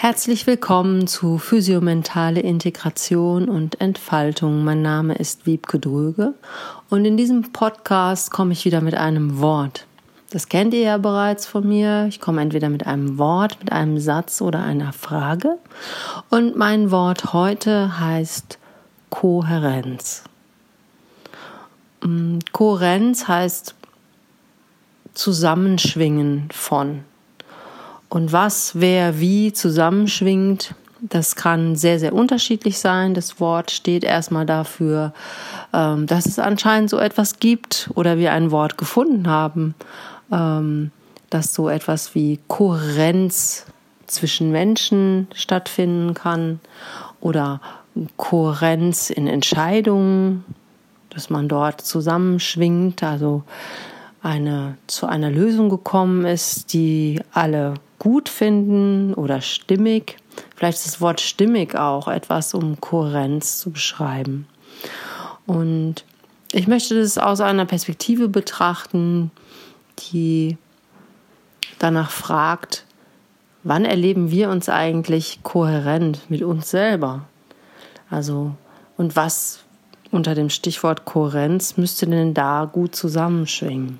Herzlich willkommen zu Physiomentale Integration und Entfaltung. Mein Name ist Wiebke Dröge und in diesem Podcast komme ich wieder mit einem Wort. Das kennt ihr ja bereits von mir. Ich komme entweder mit einem Wort, mit einem Satz oder einer Frage. Und mein Wort heute heißt Kohärenz. Mm, Kohärenz heißt Zusammenschwingen von. Und was, wer, wie zusammenschwingt, das kann sehr, sehr unterschiedlich sein. Das Wort steht erstmal dafür, ähm, dass es anscheinend so etwas gibt oder wir ein Wort gefunden haben, ähm, dass so etwas wie Kohärenz zwischen Menschen stattfinden kann oder Kohärenz in Entscheidungen, dass man dort zusammenschwingt, also eine, zu einer Lösung gekommen ist, die alle gut finden oder stimmig. Vielleicht ist das Wort stimmig auch etwas, um Kohärenz zu beschreiben. Und ich möchte das aus einer Perspektive betrachten, die danach fragt, wann erleben wir uns eigentlich kohärent mit uns selber? Also, und was unter dem Stichwort Kohärenz müsste denn da gut zusammenschwingen?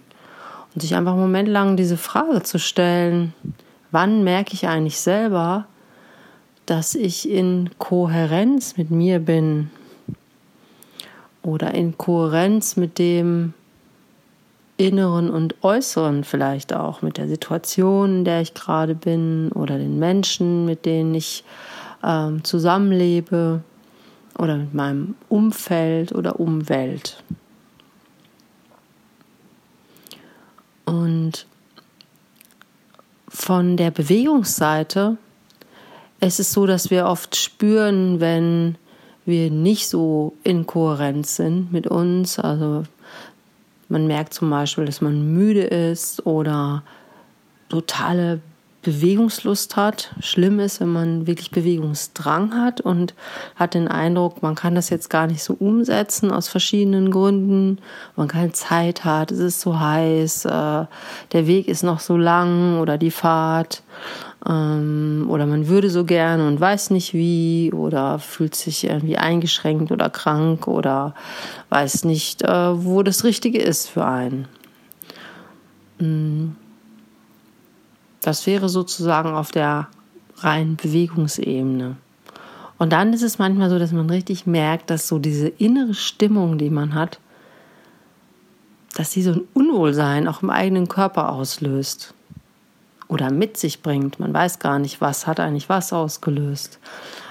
Und sich einfach einen Moment lang diese Frage zu stellen, Wann merke ich eigentlich selber, dass ich in Kohärenz mit mir bin oder in Kohärenz mit dem Inneren und Äußeren vielleicht auch, mit der Situation, in der ich gerade bin oder den Menschen, mit denen ich ähm, zusammenlebe oder mit meinem Umfeld oder Umwelt. Und von der Bewegungsseite es ist so, dass wir oft spüren, wenn wir nicht so in Kohärenz sind mit uns. Also man merkt zum Beispiel, dass man müde ist oder totale Bewegungslust hat. Schlimm ist, wenn man wirklich Bewegungsdrang hat und hat den Eindruck, man kann das jetzt gar nicht so umsetzen aus verschiedenen Gründen. Man keine Zeit hat, es ist so heiß, äh, der Weg ist noch so lang oder die Fahrt ähm, oder man würde so gerne und weiß nicht wie oder fühlt sich irgendwie eingeschränkt oder krank oder weiß nicht, äh, wo das Richtige ist für einen. Mm. Das wäre sozusagen auf der reinen Bewegungsebene. Und dann ist es manchmal so, dass man richtig merkt, dass so diese innere Stimmung, die man hat, dass sie so ein Unwohlsein auch im eigenen Körper auslöst oder mit sich bringt. Man weiß gar nicht, was hat eigentlich was ausgelöst.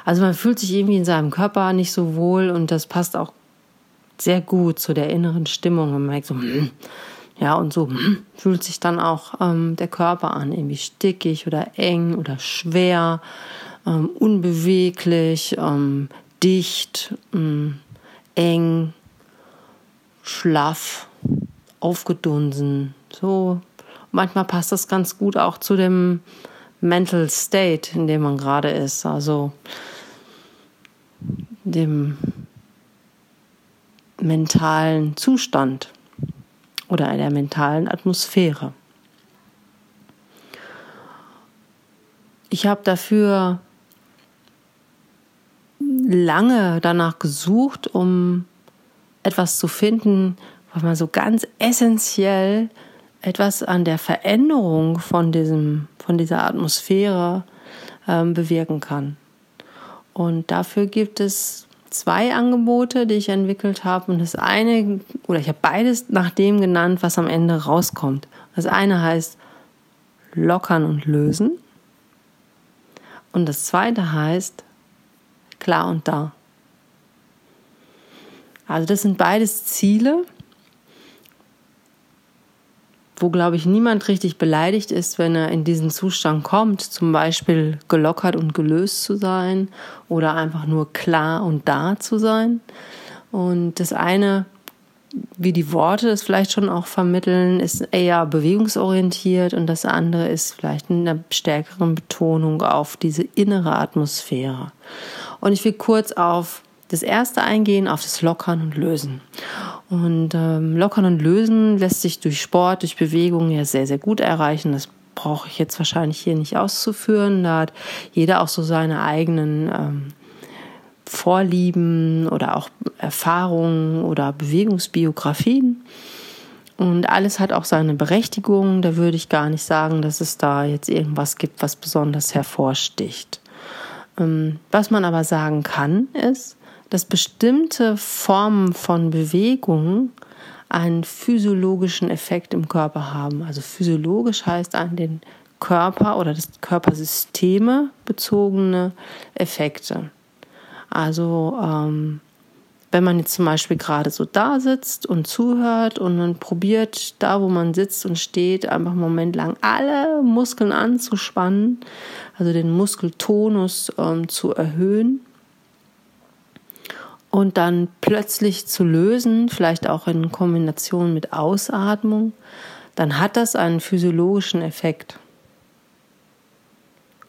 Also man fühlt sich irgendwie in seinem Körper nicht so wohl und das passt auch sehr gut zu der inneren Stimmung. Man merkt so, hm, ja, und so fühlt sich dann auch ähm, der Körper an, irgendwie stickig oder eng oder schwer, ähm, unbeweglich, ähm, dicht, ähm, eng, schlaff, aufgedunsen. So, manchmal passt das ganz gut auch zu dem Mental State, in dem man gerade ist, also dem mentalen Zustand oder der mentalen Atmosphäre. Ich habe dafür lange danach gesucht, um etwas zu finden, was man so ganz essentiell etwas an der Veränderung von, diesem, von dieser Atmosphäre ähm, bewirken kann. Und dafür gibt es zwei Angebote, die ich entwickelt habe. Und das eine, oder ich habe beides nach dem genannt, was am Ende rauskommt. Das eine heißt lockern und lösen. Und das zweite heißt klar und da. Also das sind beides Ziele, wo, glaube ich, niemand richtig beleidigt ist, wenn er in diesen Zustand kommt, zum Beispiel gelockert und gelöst zu sein oder einfach nur klar und da zu sein. Und das eine, wie die Worte es vielleicht schon auch vermitteln, ist eher bewegungsorientiert und das andere ist vielleicht eine stärkeren Betonung auf diese innere Atmosphäre. Und ich will kurz auf das erste eingehen, auf das Lockern und Lösen. Und ähm, Lockern und Lösen lässt sich durch Sport, durch Bewegung ja sehr, sehr gut erreichen. Das brauche ich jetzt wahrscheinlich hier nicht auszuführen. Da hat jeder auch so seine eigenen ähm, Vorlieben oder auch Erfahrungen oder Bewegungsbiografien. Und alles hat auch seine Berechtigung. Da würde ich gar nicht sagen, dass es da jetzt irgendwas gibt, was besonders hervorsticht. Ähm, was man aber sagen kann, ist, dass bestimmte Formen von Bewegung einen physiologischen Effekt im Körper haben. Also physiologisch heißt an den Körper oder das Körpersysteme bezogene Effekte. Also ähm, wenn man jetzt zum Beispiel gerade so da sitzt und zuhört und man probiert, da wo man sitzt und steht, einfach einen Moment lang alle Muskeln anzuspannen, also den Muskeltonus ähm, zu erhöhen und dann plötzlich zu lösen, vielleicht auch in Kombination mit Ausatmung, dann hat das einen physiologischen Effekt.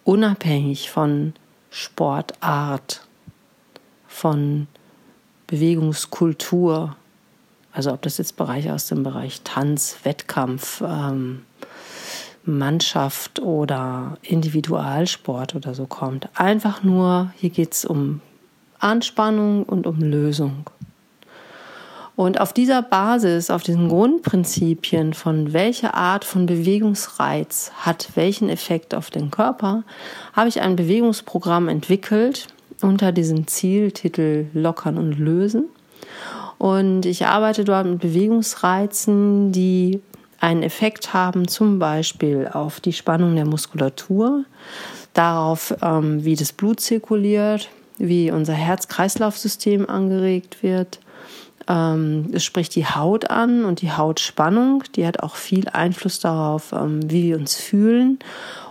Unabhängig von Sportart, von Bewegungskultur, also ob das jetzt Bereiche aus dem Bereich Tanz, Wettkampf, ähm, Mannschaft oder Individualsport oder so kommt. Einfach nur, hier geht es um Anspannung und um Lösung. Und auf dieser Basis, auf diesen Grundprinzipien von welcher Art von Bewegungsreiz hat welchen Effekt auf den Körper, habe ich ein Bewegungsprogramm entwickelt unter diesem Zieltitel Lockern und Lösen. Und ich arbeite dort mit Bewegungsreizen, die einen Effekt haben, zum Beispiel auf die Spannung der Muskulatur, darauf, ähm, wie das Blut zirkuliert, wie unser Herz-Kreislauf-System angeregt wird. Ähm, es spricht die Haut an und die Hautspannung, die hat auch viel Einfluss darauf, ähm, wie wir uns fühlen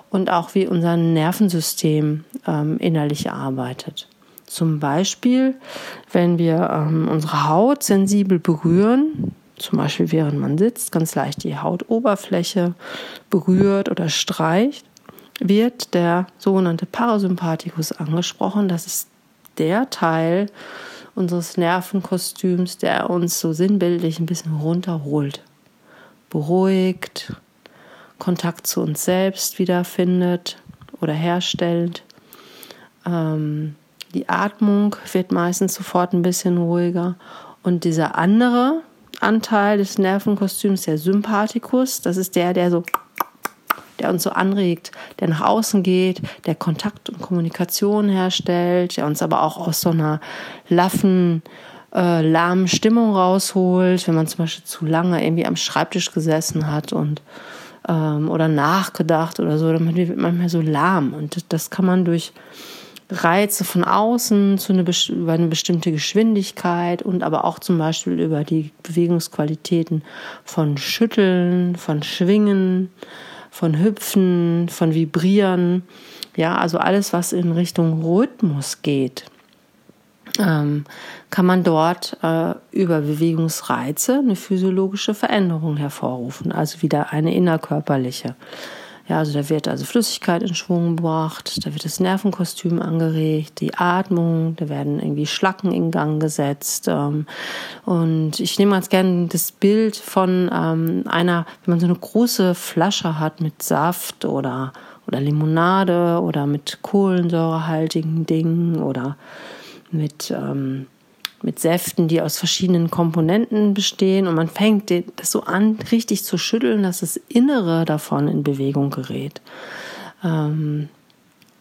und auch wie unser Nervensystem ähm, innerlich arbeitet. Zum Beispiel, wenn wir unsere Haut sensibel berühren, zum Beispiel während man sitzt, ganz leicht die Hautoberfläche berührt oder streicht, wird der sogenannte Parasympathikus angesprochen. Das ist der Teil unseres Nervenkostüms, der uns so sinnbildlich ein bisschen runterholt, beruhigt, Kontakt zu uns selbst wiederfindet oder herstellt. Ähm, die Atmung wird meistens sofort ein bisschen ruhiger. Und dieser andere Anteil des Nervenkostüms, der Sympathikus, das ist der, der so der uns so anregt, der nach außen geht, der Kontakt und Kommunikation herstellt, der uns aber auch aus so einer laffen, äh, lahmen Stimmung rausholt, wenn man zum Beispiel zu lange irgendwie am Schreibtisch gesessen hat und ähm, oder nachgedacht oder so, dann wird man manchmal so lahm. Und das kann man durch Reize von außen zu eine, über eine bestimmte Geschwindigkeit und aber auch zum Beispiel über die Bewegungsqualitäten von Schütteln, von Schwingen, von Hüpfen, von Vibrieren, ja, also alles, was in Richtung Rhythmus geht, ähm, kann man dort äh, über Bewegungsreize eine physiologische Veränderung hervorrufen, also wieder eine innerkörperliche. Ja, also da wird also Flüssigkeit in Schwung gebracht, da wird das Nervenkostüm angeregt, die Atmung, da werden irgendwie Schlacken in Gang gesetzt. Ähm, und ich nehme ganz gerne das Bild von ähm, einer, wenn man so eine große Flasche hat mit Saft oder, oder Limonade oder mit kohlensäurehaltigen Dingen oder mit ähm, mit Säften, die aus verschiedenen Komponenten bestehen und man fängt das so an, richtig zu schütteln, dass das Innere davon in Bewegung gerät. Ähm,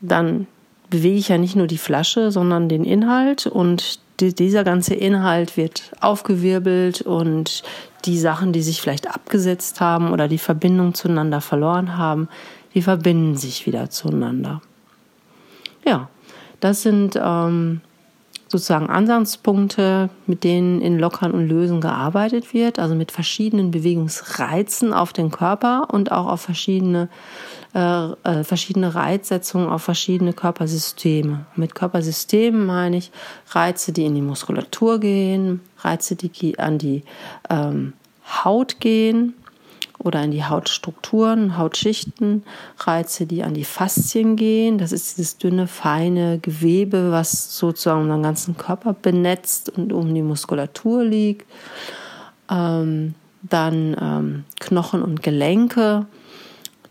dann bewege ich ja nicht nur die Flasche, sondern den Inhalt und die, dieser ganze Inhalt wird aufgewirbelt und die Sachen, die sich vielleicht abgesetzt haben oder die Verbindung zueinander verloren haben, die verbinden sich wieder zueinander. Ja, das sind ähm, sozusagen Ansatzpunkte, mit denen in Lockern und Lösen gearbeitet wird, also mit verschiedenen Bewegungsreizen auf den Körper und auch auf verschiedene, äh, äh, verschiedene Reizsetzungen auf verschiedene Körpersysteme. Mit Körpersystemen meine ich Reize, die in die Muskulatur gehen, Reize, die an die ähm, Haut gehen, oder in die Hautstrukturen, Hautschichten, Reize, die an die Faszien gehen. Das ist dieses dünne, feine Gewebe, was sozusagen unseren ganzen Körper benetzt und um die Muskulatur liegt. Ähm, dann ähm, Knochen und Gelenke.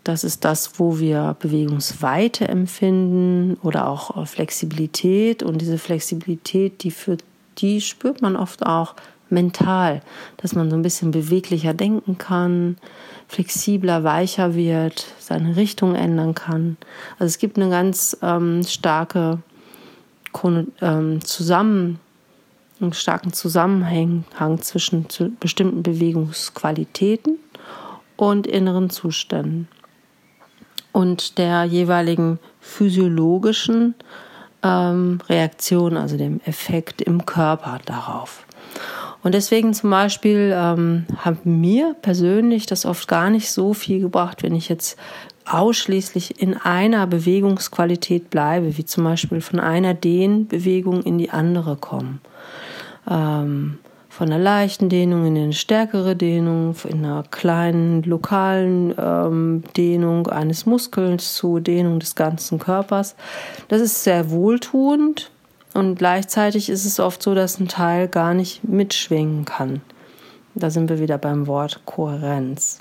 Das ist das, wo wir Bewegungsweite empfinden oder auch äh, Flexibilität. Und diese Flexibilität, die, für, die spürt man oft auch mental, dass man so ein bisschen beweglicher denken kann, flexibler, weicher wird, seine Richtung ändern kann. Also es gibt eine ganz ähm, starke ähm, Zusammen, einen starken Zusammenhang zwischen zu bestimmten Bewegungsqualitäten und inneren Zuständen und der jeweiligen physiologischen ähm, Reaktion, also dem Effekt im Körper darauf. Und deswegen zum Beispiel ähm, hat mir persönlich das oft gar nicht so viel gebracht, wenn ich jetzt ausschließlich in einer Bewegungsqualität bleibe, wie zum Beispiel von einer Dehnbewegung in die andere kommen. Ähm, von einer leichten Dehnung in eine stärkere Dehnung, in einer kleinen lokalen ähm, Dehnung eines Muskels zu Dehnung des ganzen Körpers. Das ist sehr wohltuend und gleichzeitig ist es oft so, dass ein Teil gar nicht mitschwingen kann. Da sind wir wieder beim Wort Kohärenz.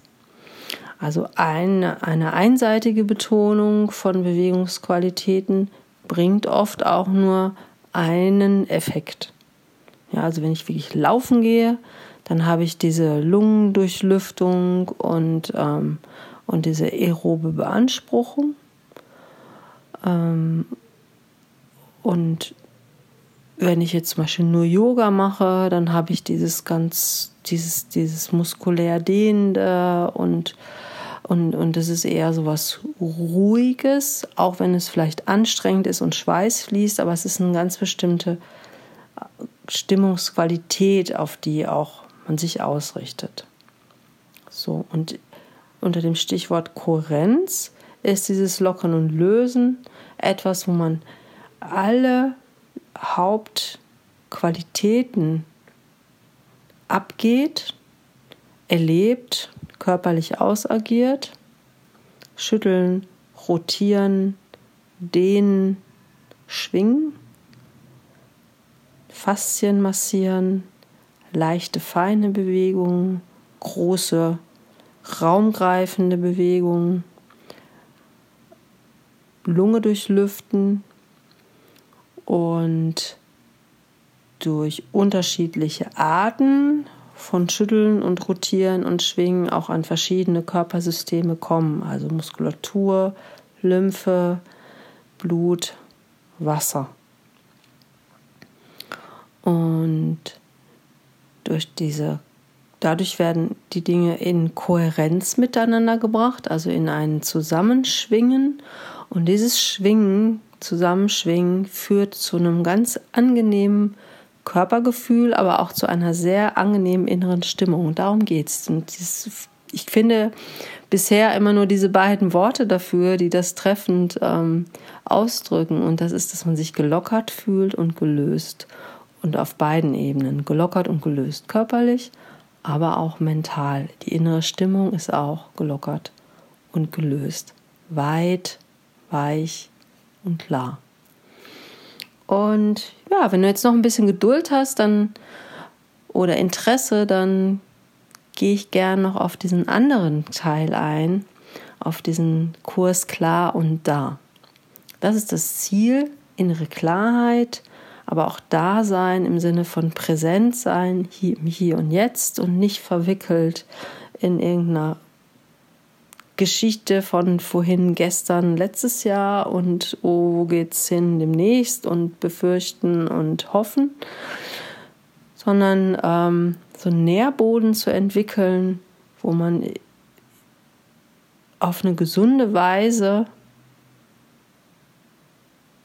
Also eine, eine einseitige Betonung von Bewegungsqualitäten bringt oft auch nur einen Effekt. Ja, also wenn ich wirklich laufen gehe, dann habe ich diese Lungendurchlüftung und, ähm, und diese aerobe Beanspruchung. Ähm, und wenn ich jetzt zum Beispiel nur Yoga mache, dann habe ich dieses ganz, dieses, dieses muskulär Dehnende und, und, und das ist eher so was Ruhiges, auch wenn es vielleicht anstrengend ist und Schweiß fließt, aber es ist eine ganz bestimmte Stimmungsqualität, auf die auch man sich ausrichtet. So, und unter dem Stichwort Kohärenz ist dieses Lockern und Lösen etwas, wo man alle Hauptqualitäten abgeht, erlebt, körperlich ausagiert, schütteln, rotieren, dehnen, schwingen Faszien massieren, leichte, feine Bewegungen, große, raumgreifende Bewegungen, Lunge durchlüften und durch unterschiedliche Arten von Schütteln und Rotieren und Schwingen auch an verschiedene Körpersysteme kommen, also Muskulatur, Lymphe, Blut, Wasser. Und durch diese, dadurch werden die Dinge in Kohärenz miteinander gebracht, also in ein Zusammenschwingen. Und dieses Schwingen, Zusammenschwingen führt zu einem ganz angenehmen Körpergefühl, aber auch zu einer sehr angenehmen inneren Stimmung. Und darum geht es. Und dieses, ich finde bisher immer nur diese beiden Worte dafür, die das treffend ähm, ausdrücken. Und das ist, dass man sich gelockert fühlt und gelöst und auf beiden Ebenen, gelockert und gelöst, körperlich, aber auch mental. Die innere Stimmung ist auch gelockert und gelöst, weit, weich und klar. Und ja, wenn du jetzt noch ein bisschen Geduld hast, dann oder Interesse, dann gehe ich gern noch auf diesen anderen Teil ein, auf diesen Kurs klar und da. Das ist das Ziel, innere Klarheit, aber auch Dasein im Sinne von Präsent sein, hier, hier und jetzt und nicht verwickelt in irgendeiner Geschichte von vorhin, gestern, letztes Jahr und oh, wo geht's hin demnächst und befürchten und hoffen, sondern ähm, so einen Nährboden zu entwickeln, wo man auf eine gesunde Weise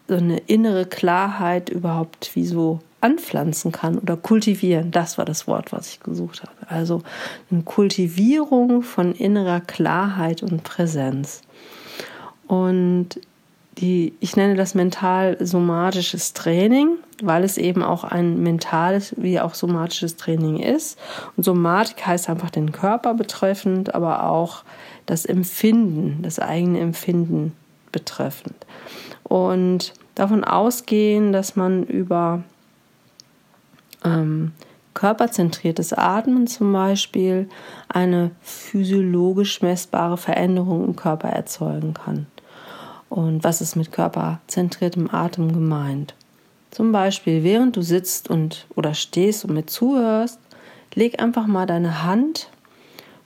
so eine innere Klarheit überhaupt wie so anpflanzen kann oder kultivieren. Das war das Wort, was ich gesucht habe. Also eine Kultivierung von innerer Klarheit und Präsenz. Und die, ich nenne das mental-somatisches Training, weil es eben auch ein mentales wie auch somatisches Training ist. Und Somatik heißt einfach den Körper betreffend, aber auch das Empfinden, das eigene Empfinden betreffend. Und davon ausgehen, dass man über ähm, körperzentriertes Atmen zum Beispiel eine physiologisch messbare Veränderung im Körper erzeugen kann. Und was ist mit körperzentriertem Atem gemeint? Zum Beispiel, während du sitzt und oder stehst und mir zuhörst, leg einfach mal deine Hand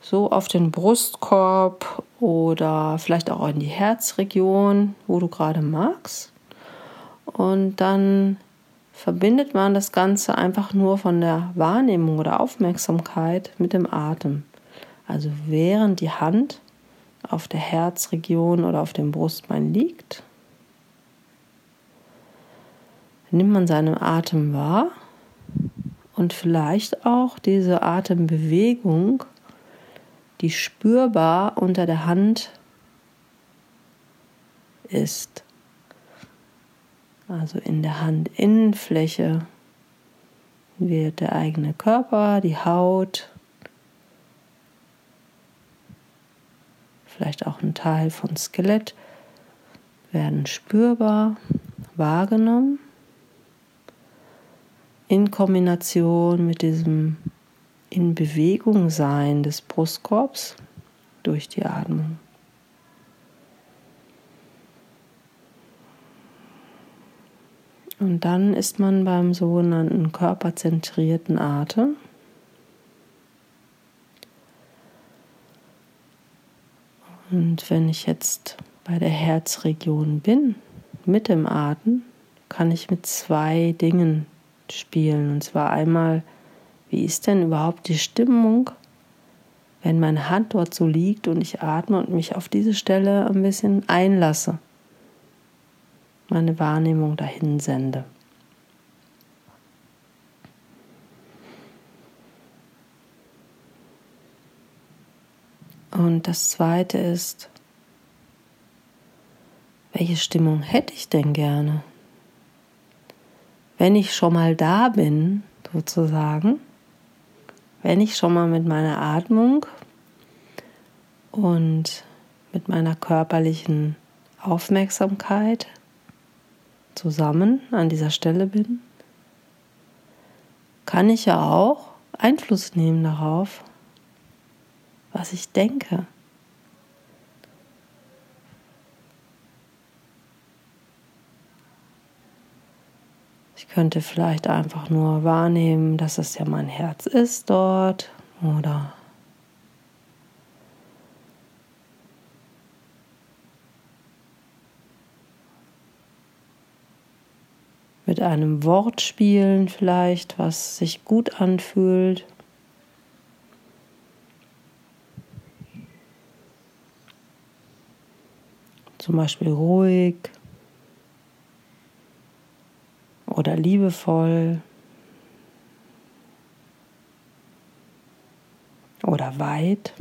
so auf den Brustkorb oder vielleicht auch in die Herzregion, wo du gerade magst. Und dann verbindet man das Ganze einfach nur von der Wahrnehmung oder Aufmerksamkeit mit dem Atem. Also während die Hand auf der Herzregion oder auf dem Brustbein liegt, nimmt man seinen Atem wahr und vielleicht auch diese Atembewegung, die spürbar unter der Hand ist. Also in der Handinnenfläche wird der eigene Körper, die Haut, vielleicht auch ein Teil von Skelett werden spürbar wahrgenommen in Kombination mit diesem in Bewegung sein des Brustkorbs durch die Atmung. Und dann ist man beim sogenannten körperzentrierten Atem. Und wenn ich jetzt bei der Herzregion bin, mit dem Atem, kann ich mit zwei Dingen spielen. Und zwar einmal, wie ist denn überhaupt die Stimmung, wenn meine Hand dort so liegt und ich atme und mich auf diese Stelle ein bisschen einlasse, meine Wahrnehmung dahin sende. Und das Zweite ist, welche Stimmung hätte ich denn gerne? Wenn ich schon mal da bin, sozusagen, wenn ich schon mal mit meiner Atmung und mit meiner körperlichen Aufmerksamkeit zusammen an dieser Stelle bin, kann ich ja auch Einfluss nehmen darauf, was ich denke. Ich könnte vielleicht einfach nur wahrnehmen, dass es ja mein Herz ist dort oder mit einem Wort spielen vielleicht, was sich gut anfühlt. Zum Beispiel ruhig oder liebevoll oder weit.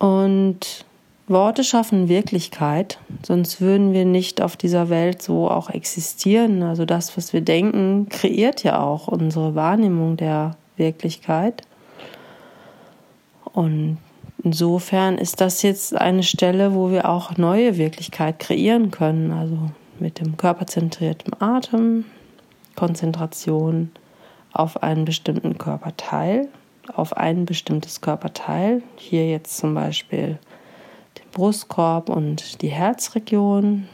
Und Worte schaffen Wirklichkeit, sonst würden wir nicht auf dieser Welt so auch existieren. Also das, was wir denken, kreiert ja auch unsere Wahrnehmung der Wirklichkeit. Und insofern ist das jetzt eine Stelle, wo wir auch neue Wirklichkeit kreieren können. Also mit dem körperzentrierten Atem, Konzentration auf einen bestimmten Körperteil, auf ein bestimmtes Körperteil. Hier jetzt zum Beispiel Brustkorb und die Herzregion,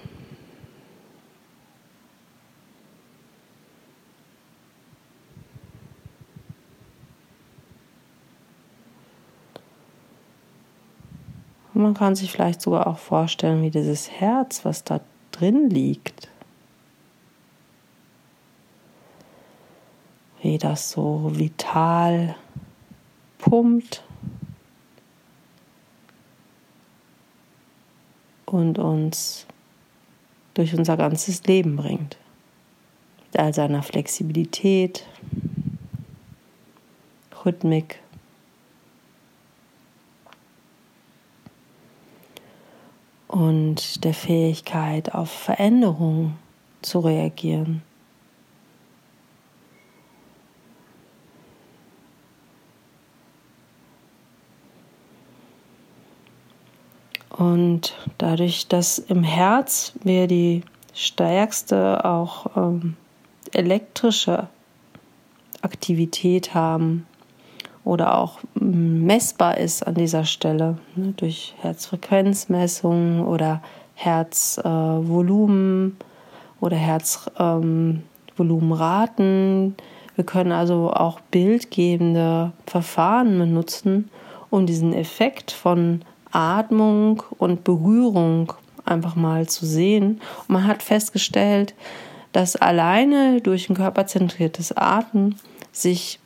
Und man kann sich vielleicht sogar auch vorstellen, wie dieses Herz, was da drin liegt, wie das so vital pumpt und uns durch unser ganzes Leben bringt. Mit all seiner Flexibilität, Rhythmik und der Fähigkeit, auf Veränderungen zu reagieren. Und dadurch, dass im Herz wir die stärkste auch ähm, elektrische Aktivität haben oder auch messbar ist an dieser Stelle ne, durch Herzfrequenzmessungen oder Herzvolumen äh, oder Herzvolumenraten. Ähm, Wir können also auch bildgebende Verfahren benutzen, um diesen Effekt von Atmung und Berührung einfach mal zu sehen. Und man hat festgestellt, dass alleine durch ein körperzentriertes Atmen sich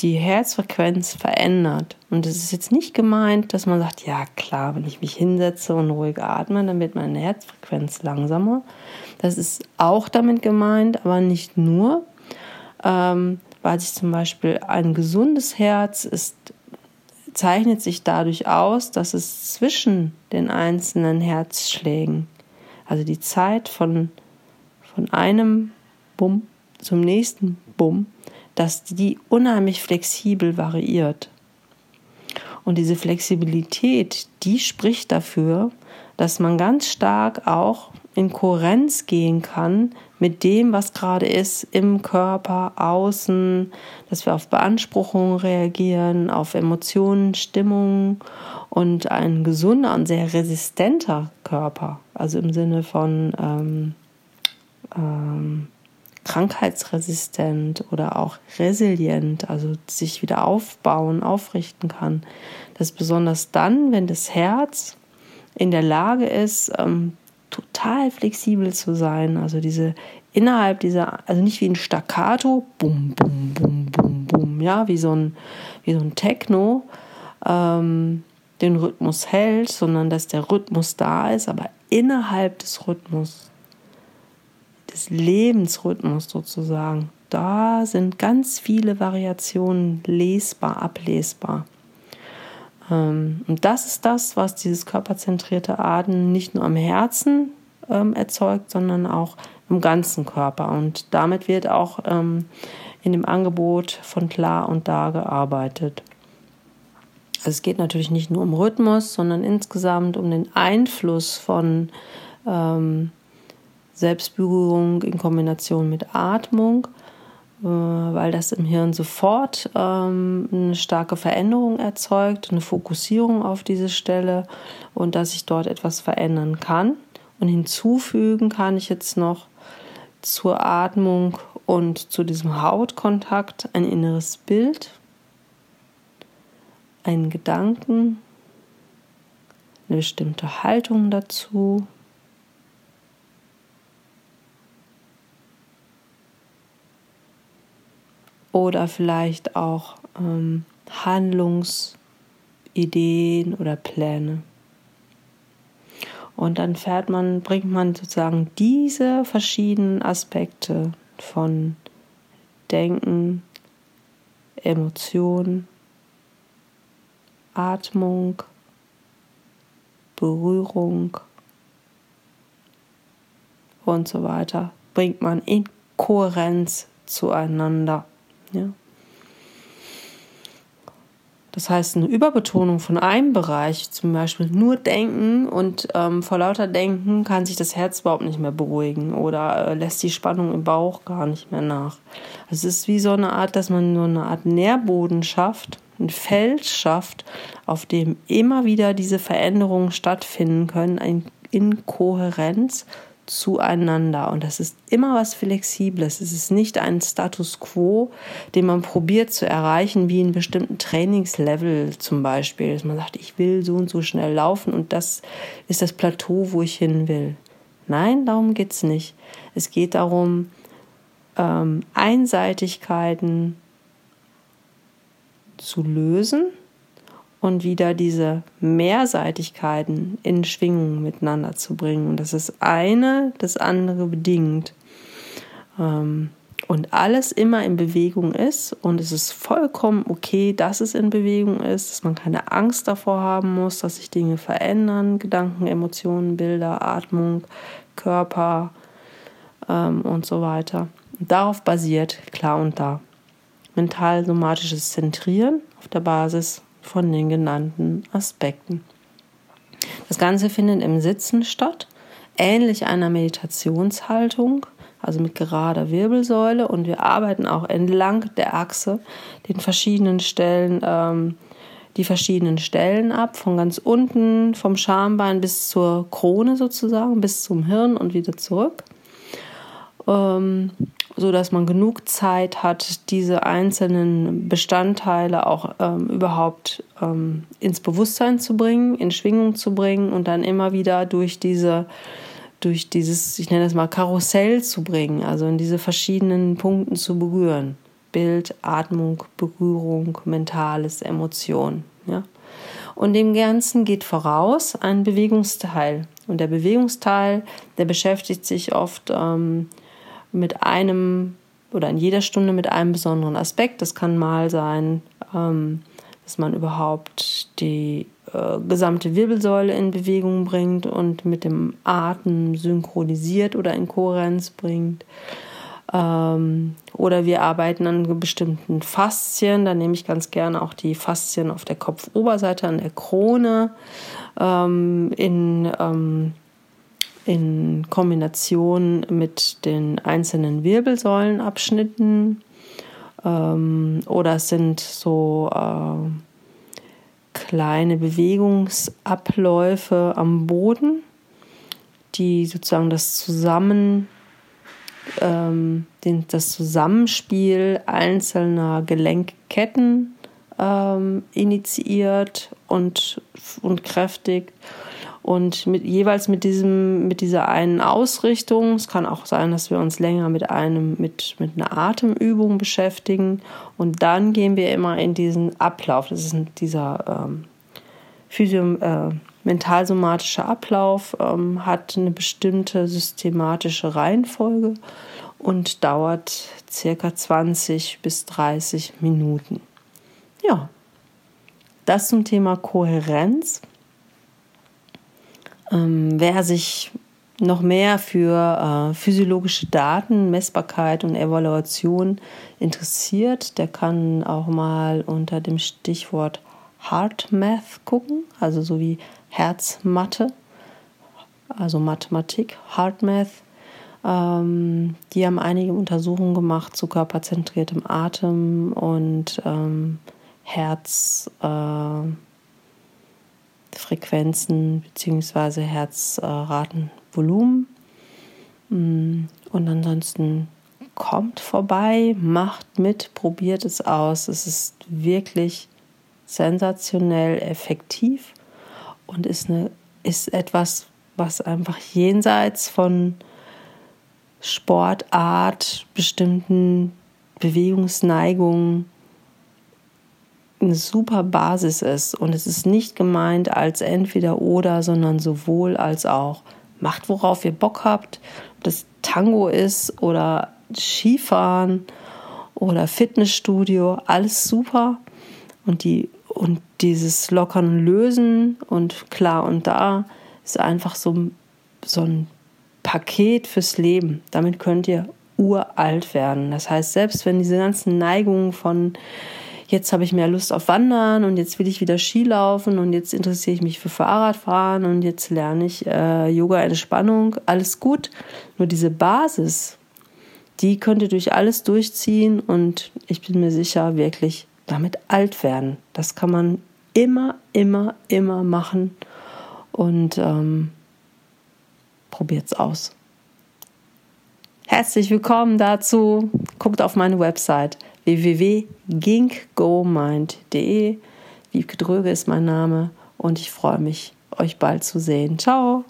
die Herzfrequenz verändert. Und es ist jetzt nicht gemeint, dass man sagt, ja klar, wenn ich mich hinsetze und ruhig atme, dann wird meine Herzfrequenz langsamer. Das ist auch damit gemeint, aber nicht nur, ähm, weil sich zum Beispiel ein gesundes Herz ist, zeichnet sich dadurch aus, dass es zwischen den einzelnen Herzschlägen, also die Zeit von, von einem Bumm zum nächsten Bumm, dass die unheimlich flexibel variiert. Und diese Flexibilität, die spricht dafür, dass man ganz stark auch in Kohärenz gehen kann mit dem, was gerade ist im Körper, außen, dass wir auf Beanspruchungen reagieren, auf Emotionen, Stimmungen und ein gesunder und sehr resistenter Körper, also im Sinne von ähm, ähm, krankheitsresistent oder auch resilient, also sich wieder aufbauen, aufrichten kann. Das ist besonders dann, wenn das Herz in der Lage ist, ähm, total flexibel zu sein. Also diese innerhalb dieser, also nicht wie ein Staccato, bum, bum, bum, bum, bum, ja, wie so ein, wie so ein Techno, ähm, den Rhythmus hält, sondern dass der Rhythmus da ist, aber innerhalb des Rhythmus des Lebensrhythmus sozusagen. Da sind ganz viele Variationen lesbar, ablesbar. Ähm, und das ist das, was dieses körperzentrierte Atmen nicht nur am Herzen ähm, erzeugt, sondern auch im ganzen Körper. Und damit wird auch ähm, in dem Angebot von Klar und Da gearbeitet. Also es geht natürlich nicht nur um Rhythmus, sondern insgesamt um den Einfluss von ähm, Selbstberührung in Kombination mit Atmung, weil das im Hirn sofort ähm, eine starke Veränderung erzeugt, eine Fokussierung auf diese Stelle und dass sich dort etwas verändern kann. Und hinzufügen kann ich jetzt noch zur Atmung und zu diesem Hautkontakt ein inneres Bild, einen Gedanken, eine bestimmte Haltung dazu, oder vielleicht auch ähm, Handlungsideen oder Pläne. Und dann fährt man, bringt man sozusagen diese verschiedenen Aspekte von Denken, Emotion, Atmung, Berührung und so weiter, bringt man in Kohärenz zueinander. Ja. Das heißt, eine Überbetonung von einem Bereich, zum Beispiel nur Denken und ähm, vor lauter Denken kann sich das Herz überhaupt nicht mehr beruhigen oder äh, lässt die Spannung im Bauch gar nicht mehr nach. Es ist wie so eine Art, dass man nur eine Art Nährboden schafft, ein Feld schafft, auf dem immer wieder diese Veränderungen stattfinden können, in Kohärenz zueinander. Und das ist immer was Flexibles. Es ist nicht ein Status quo, den man probiert zu erreichen, wie in bestimmten Trainingslevel zum Beispiel. Dass man sagt, ich will so und so schnell laufen und das ist das Plateau, wo ich hin will. Nein, darum geht es nicht. Es geht darum, ähm, Einseitigkeiten zu lösen und wieder diese Mehrseitigkeiten in Schwingung miteinander zu bringen. Und das ist eine das andere bedingt. Ähm, und alles immer in Bewegung ist und es ist vollkommen okay, dass es in Bewegung ist, dass man keine Angst davor haben muss, dass sich Dinge verändern, Gedanken, Emotionen, Bilder, Atmung, Körper ähm, und so weiter. Und darauf basiert klar und da mental-somatisches Zentrieren auf der Basis von den genannten Aspekten. Das Ganze findet im Sitzen statt, ähnlich einer Meditationshaltung, also mit gerader Wirbelsäule. Und wir arbeiten auch entlang der Achse den verschiedenen Stellen, ähm, die verschiedenen Stellen ab, von ganz unten vom Schambein bis zur Krone sozusagen, bis zum Hirn und wieder zurück. Ähm, so dass man genug Zeit hat, diese einzelnen Bestandteile auch ähm, überhaupt ähm, ins Bewusstsein zu bringen, in Schwingung zu bringen und dann immer wieder durch diese durch dieses, ich nenne das mal Karussell zu bringen, also in diese verschiedenen Punkten zu berühren. Bild, Atmung, Berührung, Mentales, Emotion. Ja? Und dem Ganzen geht voraus ein Bewegungsteil. Und der Bewegungsteil, der beschäftigt sich oft ähm, mit einem oder in jeder Stunde mit einem besonderen Aspekt. Das kann mal sein, ähm, dass man überhaupt die äh, gesamte Wirbelsäule in Bewegung bringt und mit dem Atem synchronisiert oder in Kohärenz bringt. Ähm, oder wir arbeiten an bestimmten Faszien. Da nehme ich ganz gerne auch die Faszien auf der Kopfoberseite, an der Krone, ähm, in ähm, in Kombination mit den einzelnen Wirbelsäulenabschnitten ähm, oder sind so äh, kleine Bewegungsabläufe am Boden, die sozusagen das Zusammen ähm, den, das Zusammenspiel einzelner Gelenkketten ähm, initiiert und, und kräftigt und mit, jeweils mit diesem, mit dieser einen Ausrichtung, es kann auch sein, dass wir uns länger mit einem, mit, mit einer Atemübung beschäftigen. Und dann gehen wir immer in diesen Ablauf. Das ist dieser ähm, Physio, äh, mentalsomatische Ablauf, ähm, hat eine bestimmte systematische Reihenfolge und dauert circa 20 bis 30 Minuten. Ja, das zum Thema Kohärenz. Ähm, wer sich noch mehr für äh, physiologische Daten, Messbarkeit und Evaluation interessiert, der kann auch mal unter dem Stichwort HeartMath gucken, also so wie Herzmathe, also Mathematik, HeartMath. Ähm, die haben einige Untersuchungen gemacht zu körperzentriertem Atem und ähm, Herz. Äh, Frequenzen bzw. Herzratenvolumen. Und ansonsten kommt vorbei, macht mit, probiert es aus. Es ist wirklich sensationell effektiv und ist, eine, ist etwas, was einfach jenseits von Sportart, bestimmten Bewegungsneigungen eine super Basis ist und es ist nicht gemeint als entweder oder, sondern sowohl als auch. Macht, worauf ihr Bock habt, ob das Tango ist oder Skifahren oder Fitnessstudio, alles super. Und, die, und dieses Lockern Lösen und klar und da ist einfach so, so ein Paket fürs Leben. Damit könnt ihr uralt werden. Das heißt, selbst wenn diese ganzen Neigungen von jetzt habe ich mehr Lust auf Wandern und jetzt will ich wieder Skilaufen und jetzt interessiere ich mich für Fahrradfahren und jetzt lerne ich äh, Yoga Entspannung. Alles gut. Nur diese Basis, die könnt ihr durch alles durchziehen und ich bin mir sicher, wirklich damit alt werden. Das kann man immer, immer, immer machen und ähm, probiert's aus. Herzlich willkommen dazu. Guckt auf meine Website www.ginkgomind.de. Wiebke Dröge ist mein Name und ich freue mich, euch bald zu sehen. Ciao!